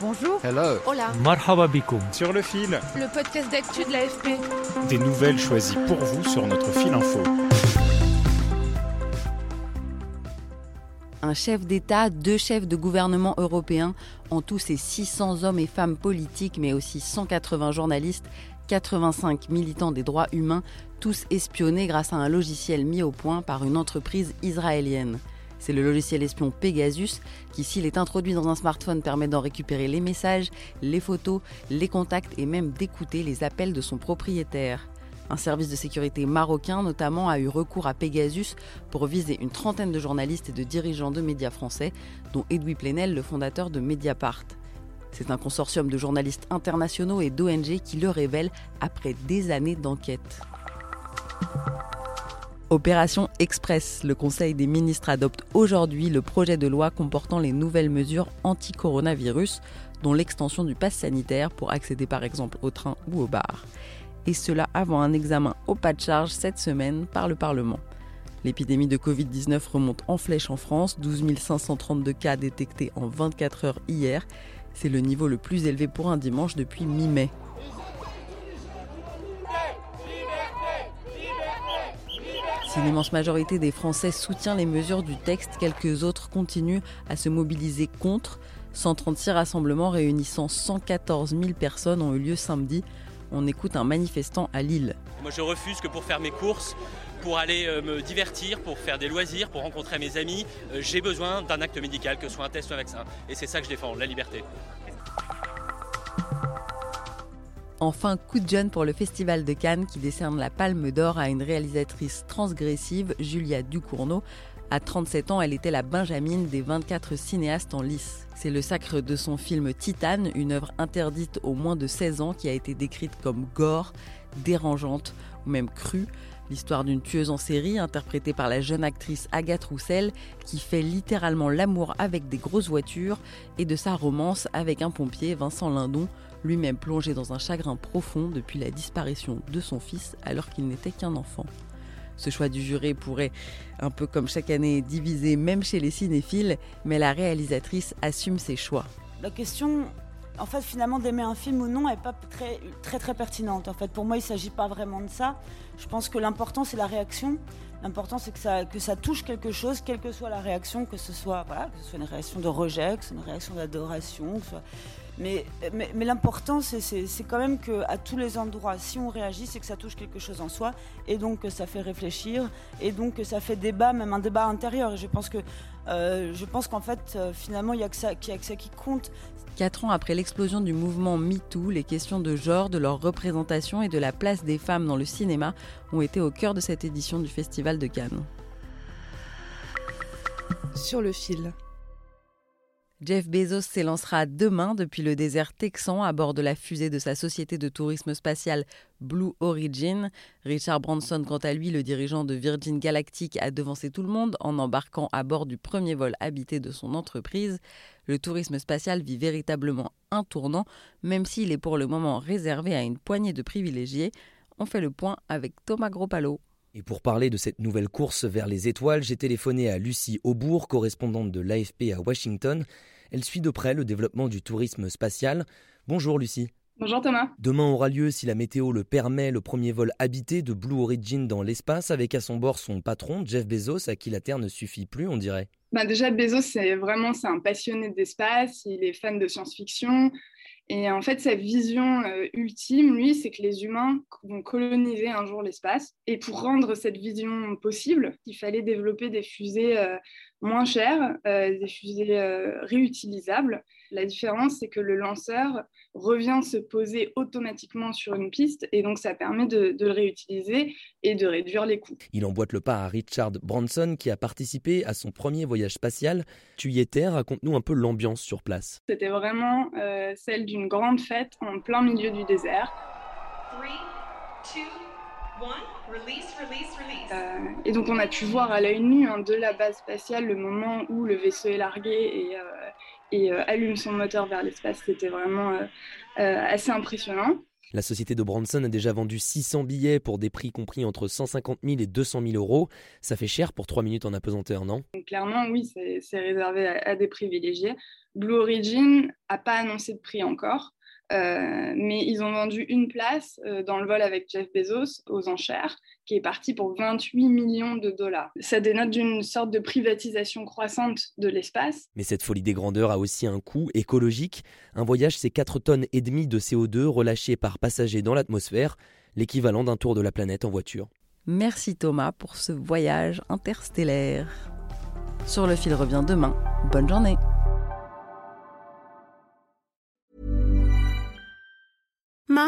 Bonjour. Hello. Hola. Marhaba Sur le fil. Le podcast d'actu de l'AFP. Des nouvelles choisies pour vous sur notre fil info. Un chef d'État, deux chefs de gouvernement européens, en tout ces 600 hommes et femmes politiques, mais aussi 180 journalistes, 85 militants des droits humains, tous espionnés grâce à un logiciel mis au point par une entreprise israélienne. C'est le logiciel espion Pegasus qui, s'il est introduit dans un smartphone, permet d'en récupérer les messages, les photos, les contacts et même d'écouter les appels de son propriétaire. Un service de sécurité marocain notamment a eu recours à Pegasus pour viser une trentaine de journalistes et de dirigeants de médias français, dont Edoui Plenel, le fondateur de Mediapart. C'est un consortium de journalistes internationaux et d'ONG qui le révèle après des années d'enquête. Opération Express. Le Conseil des ministres adopte aujourd'hui le projet de loi comportant les nouvelles mesures anti-coronavirus, dont l'extension du pass sanitaire pour accéder par exemple au train ou au bar. Et cela avant un examen au pas de charge cette semaine par le Parlement. L'épidémie de Covid-19 remonte en flèche en France, 12 532 cas détectés en 24 heures hier. C'est le niveau le plus élevé pour un dimanche depuis mi-mai. Si l'immense majorité des Français soutient les mesures du texte, quelques autres continuent à se mobiliser contre. 136 rassemblements réunissant 114 000 personnes ont eu lieu samedi. On écoute un manifestant à Lille. Moi je refuse que pour faire mes courses, pour aller euh, me divertir, pour faire des loisirs, pour rencontrer mes amis, euh, j'ai besoin d'un acte médical, que ce soit un test ou un vaccin. Et c'est ça que je défends, la liberté. Enfin, coup de jeune pour le Festival de Cannes qui décerne la Palme d'Or à une réalisatrice transgressive, Julia Ducournau. À 37 ans, elle était la Benjamine des 24 cinéastes en lice. C'est le sacre de son film Titane, une œuvre interdite aux moins de 16 ans qui a été décrite comme gore, dérangeante ou même crue. L'histoire d'une tueuse en série interprétée par la jeune actrice Agathe Roussel qui fait littéralement l'amour avec des grosses voitures et de sa romance avec un pompier, Vincent Lindon, lui-même plongé dans un chagrin profond depuis la disparition de son fils alors qu'il n'était qu'un enfant. Ce choix du juré pourrait, un peu comme chaque année, diviser même chez les cinéphiles, mais la réalisatrice assume ses choix. La question, en fait, finalement, d'aimer un film ou non n'est pas très, très, très pertinente. En fait, pour moi, il ne s'agit pas vraiment de ça. Je pense que l'important, c'est la réaction. L'important, c'est que ça, que ça touche quelque chose, quelle que soit la réaction, que ce soit, voilà, que ce soit une réaction de rejet, que ce soit une réaction d'adoration, mais, mais, l'important, c'est quand même qu'à tous les endroits, si on réagit, c'est que ça touche quelque chose en soi, et donc ça fait réfléchir, et donc ça fait débat, même un débat intérieur. Et je pense que, euh, je pense qu'en fait, euh, finalement, il n'y a, a que ça qui compte. Quatre ans après l'explosion du mouvement MeToo, les questions de genre, de leur représentation et de la place des femmes dans le cinéma ont été au cœur de cette édition du Festival de Cannes. Sur le fil. Jeff Bezos s'élancera demain depuis le désert texan à bord de la fusée de sa société de tourisme spatial Blue Origin. Richard Branson, quant à lui, le dirigeant de Virgin Galactic, a devancé tout le monde en embarquant à bord du premier vol habité de son entreprise. Le tourisme spatial vit véritablement un tournant, même s'il est pour le moment réservé à une poignée de privilégiés. On fait le point avec Thomas Gropalo. Et pour parler de cette nouvelle course vers les étoiles, j'ai téléphoné à Lucie Aubourg, correspondante de l'AFP à Washington. Elle suit de près le développement du tourisme spatial. Bonjour Lucie. Bonjour Thomas. Demain aura lieu, si la météo le permet, le premier vol habité de Blue Origin dans l'espace avec à son bord son patron, Jeff Bezos, à qui la Terre ne suffit plus, on dirait. Bah déjà, Bezos, c'est vraiment c'est un passionné d'espace, il est fan de science-fiction. Et en fait, sa vision euh, ultime, lui, c'est que les humains vont coloniser un jour l'espace. Et pour rendre cette vision possible, il fallait développer des fusées euh, moins chères, euh, des fusées réutilisables. La différence, c'est que le lanceur revient se poser automatiquement sur une piste et donc ça permet de, le réutiliser et de réduire les coûts. Il emboîte le pas à Richard Branson qui a participé à son premier voyage spatial. Tu y étais, raconte-nous un peu l'ambiance sur place. C'était vraiment euh, celle d'une grande fête en plein milieu du désert. Euh, et donc on a pu voir à l'œil nu hein, de la base spatiale le moment où le vaisseau est largué et, euh, et euh, allume son moteur vers l'espace. C'était vraiment assez impressionnant. La société de Branson a déjà vendu 600 billets pour des prix compris entre 150 000 et 200 000 euros. Ça fait cher pour 3 minutes en apesanteur, non? Clairement, oui, c'est réservé à, à, des privilégiés. Blue Origin n'a pas annoncé de prix encore. Euh, mais ils ont vendu une place euh, dans le vol avec Jeff Bezos aux enchères, qui est parti pour 28 millions de dollars. Ça dénote d'une sorte de privatisation croissante de l'espace. Mais cette folie des grandeurs a aussi un coût écologique. Un voyage, c'est 4 tonnes et demie de CO2 relâchées par passager dans l'atmosphère, l'équivalent d'un tour de la planète en voiture. Merci Thomas pour ce voyage interstellaire. Sur le fil revient demain. Bonne journée.